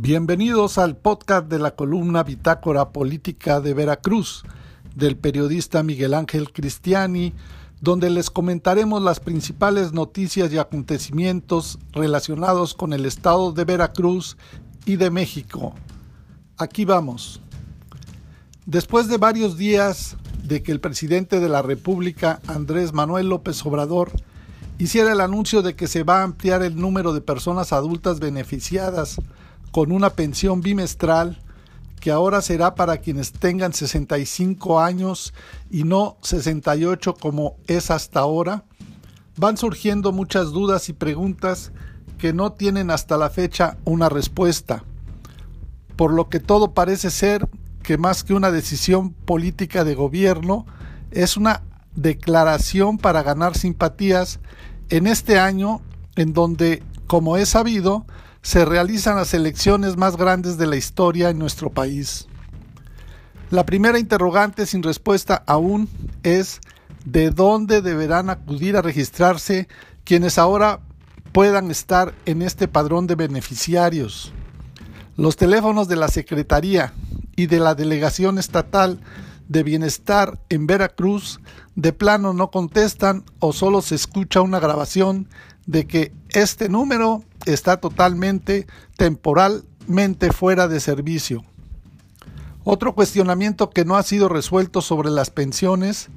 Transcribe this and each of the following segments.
Bienvenidos al podcast de la columna Bitácora Política de Veracruz del periodista Miguel Ángel Cristiani, donde les comentaremos las principales noticias y acontecimientos relacionados con el estado de Veracruz y de México. Aquí vamos. Después de varios días de que el presidente de la República, Andrés Manuel López Obrador, hiciera el anuncio de que se va a ampliar el número de personas adultas beneficiadas con una pensión bimestral que ahora será para quienes tengan 65 años y no 68 como es hasta ahora, van surgiendo muchas dudas y preguntas que no tienen hasta la fecha una respuesta, por lo que todo parece ser que más que una decisión política de gobierno, es una declaración para ganar simpatías en este año en donde, como es sabido, se realizan las elecciones más grandes de la historia en nuestro país. La primera interrogante sin respuesta aún es de dónde deberán acudir a registrarse quienes ahora puedan estar en este padrón de beneficiarios. Los teléfonos de la Secretaría y de la Delegación Estatal de Bienestar en Veracruz de plano no contestan o solo se escucha una grabación de que este número está totalmente temporalmente fuera de servicio. Otro cuestionamiento que no ha sido resuelto sobre las pensiones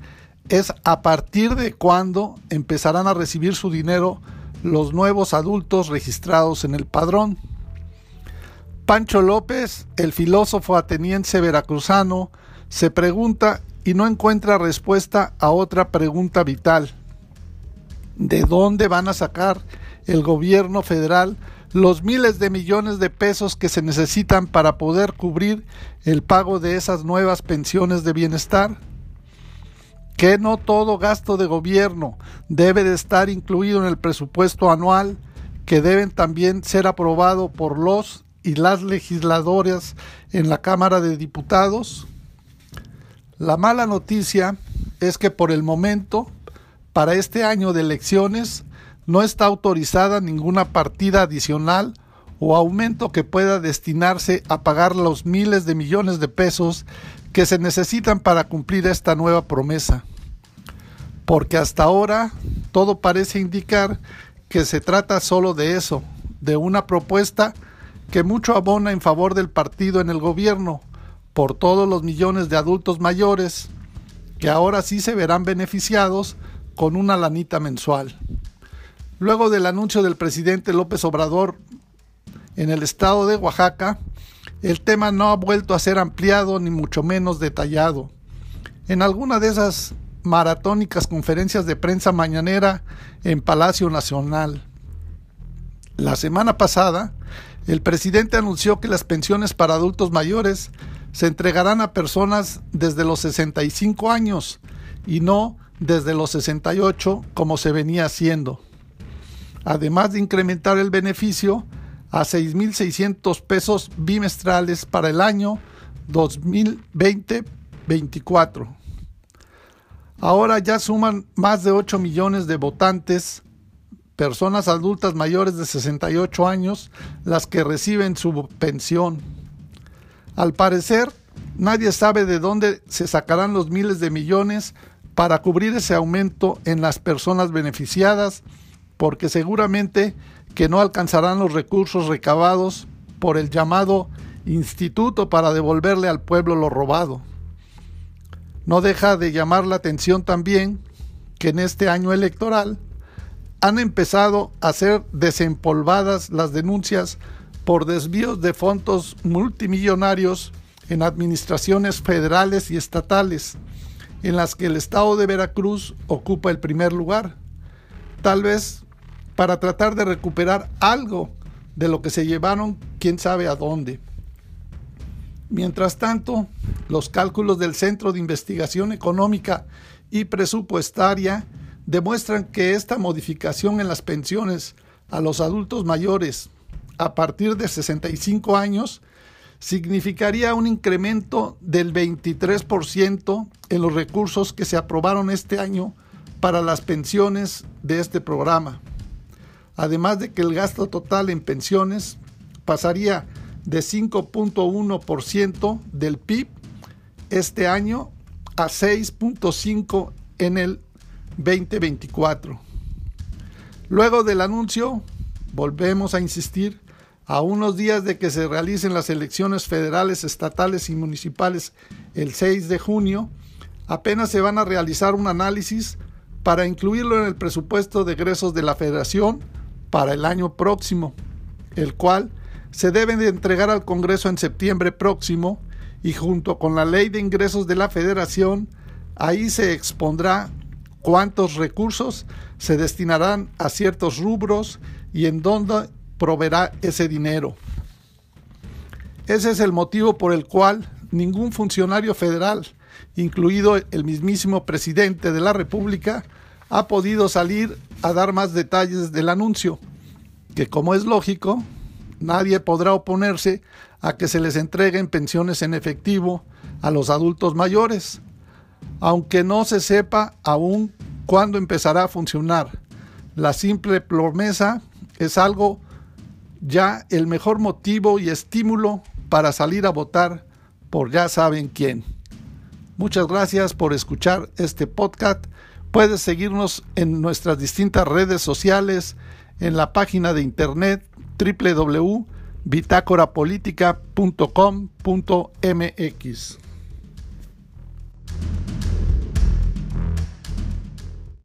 es a partir de cuándo empezarán a recibir su dinero los nuevos adultos registrados en el padrón. Pancho López, el filósofo ateniense veracruzano, se pregunta y no encuentra respuesta a otra pregunta vital. ¿De dónde van a sacar el gobierno federal los miles de millones de pesos que se necesitan para poder cubrir el pago de esas nuevas pensiones de bienestar? Que no todo gasto de gobierno debe de estar incluido en el presupuesto anual, que deben también ser aprobado por los y las legisladoras en la Cámara de Diputados. La mala noticia es que por el momento, para este año de elecciones, no está autorizada ninguna partida adicional o aumento que pueda destinarse a pagar los miles de millones de pesos que se necesitan para cumplir esta nueva promesa. Porque hasta ahora todo parece indicar que se trata solo de eso, de una propuesta que mucho abona en favor del partido en el gobierno, por todos los millones de adultos mayores que ahora sí se verán beneficiados con una lanita mensual. Luego del anuncio del presidente López Obrador en el estado de Oaxaca, el tema no ha vuelto a ser ampliado ni mucho menos detallado. En alguna de esas maratónicas conferencias de prensa mañanera en Palacio Nacional. La semana pasada, el presidente anunció que las pensiones para adultos mayores se entregarán a personas desde los 65 años y no desde los 68 como se venía haciendo además de incrementar el beneficio a 6.600 pesos bimestrales para el año 2020-24. Ahora ya suman más de 8 millones de votantes, personas adultas mayores de 68 años, las que reciben su pensión. Al parecer, nadie sabe de dónde se sacarán los miles de millones para cubrir ese aumento en las personas beneficiadas porque seguramente que no alcanzarán los recursos recabados por el llamado instituto para devolverle al pueblo lo robado. No deja de llamar la atención también que en este año electoral han empezado a ser desempolvadas las denuncias por desvíos de fondos multimillonarios en administraciones federales y estatales, en las que el estado de Veracruz ocupa el primer lugar. Tal vez para tratar de recuperar algo de lo que se llevaron quién sabe a dónde. Mientras tanto, los cálculos del Centro de Investigación Económica y Presupuestaria demuestran que esta modificación en las pensiones a los adultos mayores a partir de 65 años significaría un incremento del 23% en los recursos que se aprobaron este año para las pensiones de este programa además de que el gasto total en pensiones pasaría de 5.1% del PIB este año a 6.5% en el 2024. Luego del anuncio, volvemos a insistir, a unos días de que se realicen las elecciones federales, estatales y municipales el 6 de junio, apenas se van a realizar un análisis para incluirlo en el presupuesto de egresos de la federación para el año próximo, el cual se debe de entregar al Congreso en septiembre próximo y junto con la ley de ingresos de la federación, ahí se expondrá cuántos recursos se destinarán a ciertos rubros y en dónde proveerá ese dinero. Ese es el motivo por el cual ningún funcionario federal, incluido el mismísimo presidente de la República, ha podido salir a dar más detalles del anuncio, que como es lógico, nadie podrá oponerse a que se les entreguen pensiones en efectivo a los adultos mayores, aunque no se sepa aún cuándo empezará a funcionar. La simple promesa es algo ya el mejor motivo y estímulo para salir a votar por ya saben quién. Muchas gracias por escuchar este podcast. Puedes seguirnos en nuestras distintas redes sociales, en la página de internet www.bitácorapolítica.com.mx.